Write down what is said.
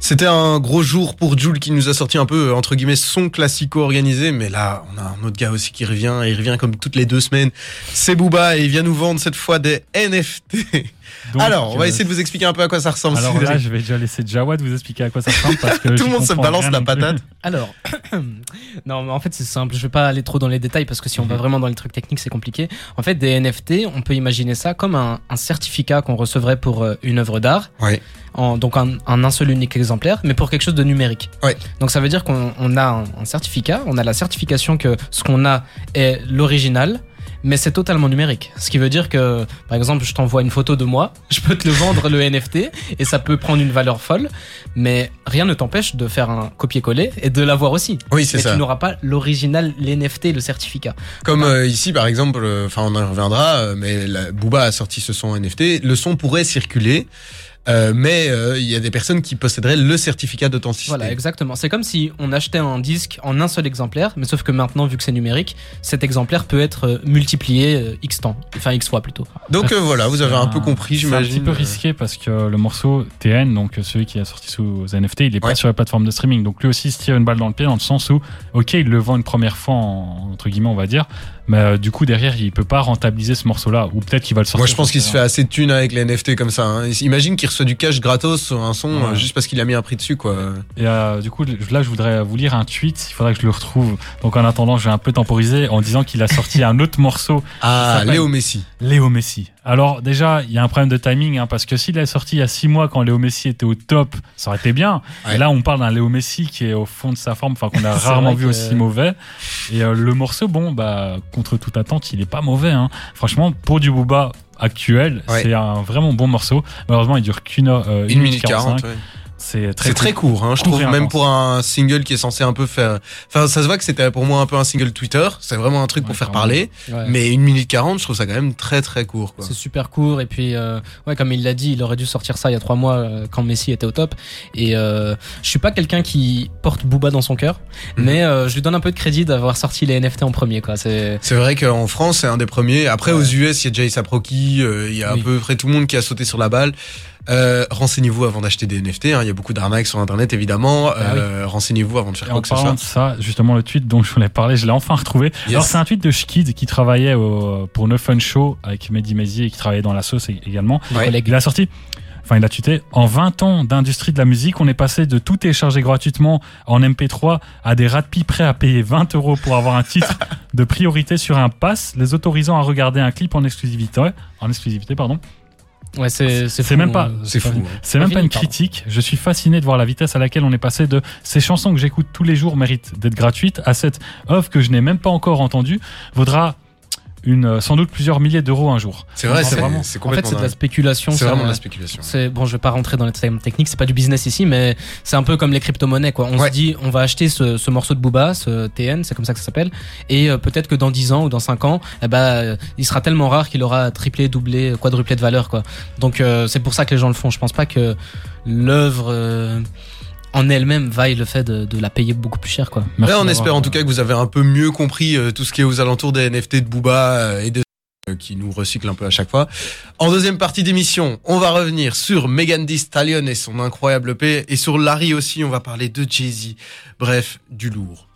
C'était un gros jour pour Jules qui nous a sorti un peu, entre guillemets, son classico organisé. Mais là, on a un autre gars aussi qui revient. Et il revient comme toutes les deux semaines. C'est Booba et il vient nous vendre cette fois des NFT. Donc, alors, on va euh, essayer de vous expliquer un peu à quoi ça ressemble. Alors là, je vais déjà laisser Jawad vous expliquer à quoi ça ressemble parce que Tout le monde se balance la patate. Alors, non, mais en fait, c'est simple. Je vais pas aller trop dans les détails parce que si on va vraiment dans les trucs techniques, c'est compliqué. En fait, des NFT, on peut imaginer ça comme un, un certificat qu'on recevrait pour euh, une œuvre d'art. Ouais. En, donc, un, un, un seul unique exemplaire, mais pour quelque chose de numérique. Ouais. Donc, ça veut dire qu'on on a un, un certificat, on a la certification que ce qu'on a est l'original. Mais c'est totalement numérique. Ce qui veut dire que, par exemple, je t'envoie une photo de moi, je peux te le vendre le NFT et ça peut prendre une valeur folle, mais rien ne t'empêche de faire un copier-coller et de l'avoir aussi. Oui, c'est Mais ça. tu n'auras pas l'original, l'NFT, le certificat. Comme euh, ici, par exemple, euh, enfin, on en reviendra, euh, mais la, Booba a sorti ce son NFT. Le son pourrait circuler, euh, mais euh, il y a des personnes qui posséderaient le certificat d'authenticité. Voilà, exactement. C'est comme si on achetait un disque en un seul exemplaire, mais sauf que maintenant, vu que c'est numérique, cet exemplaire peut être euh, multiplié euh, X temps, enfin X fois plutôt. Donc euh, voilà, vous avez un peu compris, C'est un j'imagine. petit peu risqué parce que le morceau TN, donc celui qui a sorti sous NFT, il est pas sur la plateforme de streaming. Donc lui aussi il se tire une balle dans le pied dans le sens où, ok, il le vend une première fois en- entre guillemets, on va dire, mais euh, du coup derrière il peut pas rentabiliser ce morceau-là ou peut-être qu'il va le sortir. Moi, je pense qu'il se fait fait assez de thunes avec les NFT comme ça. hein. Imagine qu'il reçoit du cash gratos sur un son Ouais. euh, juste parce qu'il a mis un prix dessus, quoi. Et euh, du coup, là, je voudrais vous lire un tweet. Il faudrait que je le retrouve. Donc, en attendant, je vais un peu temporiser en disant qu'il a sorti un autre morceau, Ah, Léo Messi. Léo Messi. Alors, déjà, il y a un problème de timing, hein, parce que s'il est sorti il y a six mois quand Léo Messi était au top, ça aurait été bien. Ouais. Et là, on parle d'un Léo Messi qui est au fond de sa forme, enfin, qu'on a rarement vu que- aussi mauvais. Et euh, le morceau, bon, bah, contre toute attente, il est pas mauvais. Hein. Franchement, pour du Booba actuel, Ouais. c'est un vraiment bon morceau. Malheureusement, il dure qu'une heure, euh, Une minute 40. ouais. C'est très court, hein, je trouve, même pour un single qui est censé un peu faire. Enfin, ça se voit que c'était pour moi un peu un single Twitter. C'est vraiment un truc pour faire parler. Ouais. Mais une minute 40, je trouve ça quand même très très court. Quoi. C'est super court et puis euh, ouais comme il l'a dit il aurait dû sortir ça il y a trois mois euh, quand Messi était au top et euh, je suis pas quelqu'un qui porte Booba dans son cœur Mhm. mais euh, je lui donne un peu de crédit d'avoir sorti les NFT en premier quoi c'est C'est vrai qu'en France, c'est un des premiers. Après, aux US, il y a Jay Saproki, euh, il y a à Oui. peu près tout le monde qui a sauté sur la balle. Euh, renseignez-vous avant d'acheter des NFT. hein. Il y a beaucoup d'arnaques sur Internet, évidemment. Euh, Renseignez-vous avant de faire Et quoi en que ce soit. de ça, justement, le tweet dont je voulais parler, je l'ai enfin retrouvé. Yes. Alors, c'est un tweet de Schkid qui travaillait au- pour No Fun Show avec Mehdi Maizi et qui travaillait dans la sauce également. Ouais. Il a sorti, enfin, il a tweeté En 20 ans d'industrie de la musique, on est passé de tout télécharger gratuitement en MP3 à des rapides prêts à payer 20 euros pour avoir un titre de priorité sur un pass, les autorisant à regarder un clip en exclusivité. En exclusivité, pardon. Ouais c'est c'est C'est même pas- hein. C'est fou. hein. C'est même Pas une pardon. critique. Je suis fasciné de voir la vitesse à laquelle on est passé de ces chansons que j'écoute tous les jours méritent d'être gratuites à cette offre que je n'ai même pas encore entendue vaudra une, euh, sans doute plusieurs milliers d'euros un jour. C'est vrai, En c'est fait, vraiment. en C'est fait complètement. c'est de la spéculation C'est vraiment de la spéculation. C'est bon, je vais pas rentrer dans les termes techniques, c'est pas du business ici, mais c'est un peu comme les crypto-monnaies quoi. On Ouais. se dit, on va acheter ce, ce morceau de Booba, ce TN, c'est comme ça que ça s'appelle, et euh, peut-être que dans 10 ans ou dans 5 ans, eh ben, euh, il sera tellement rare qu'il aura triplé, doublé, quadruplé de valeur quoi. Donc euh, c'est pour ça que les gens le font. Je pense pas que l'œuvre euh, en elle-même vaille le fait de, de la payer beaucoup plus cher quoi. Merci on espère en tout cas que vous avez un peu mieux compris euh, tout ce qui est aux alentours des NFT de Booba euh, et de euh, qui nous recycle un peu à chaque fois. En deuxième partie d'émission, on va revenir sur Megan Thee Stallion et son incroyable EP et sur Larry aussi, on va parler de Jay-Z. Bref, du lourd.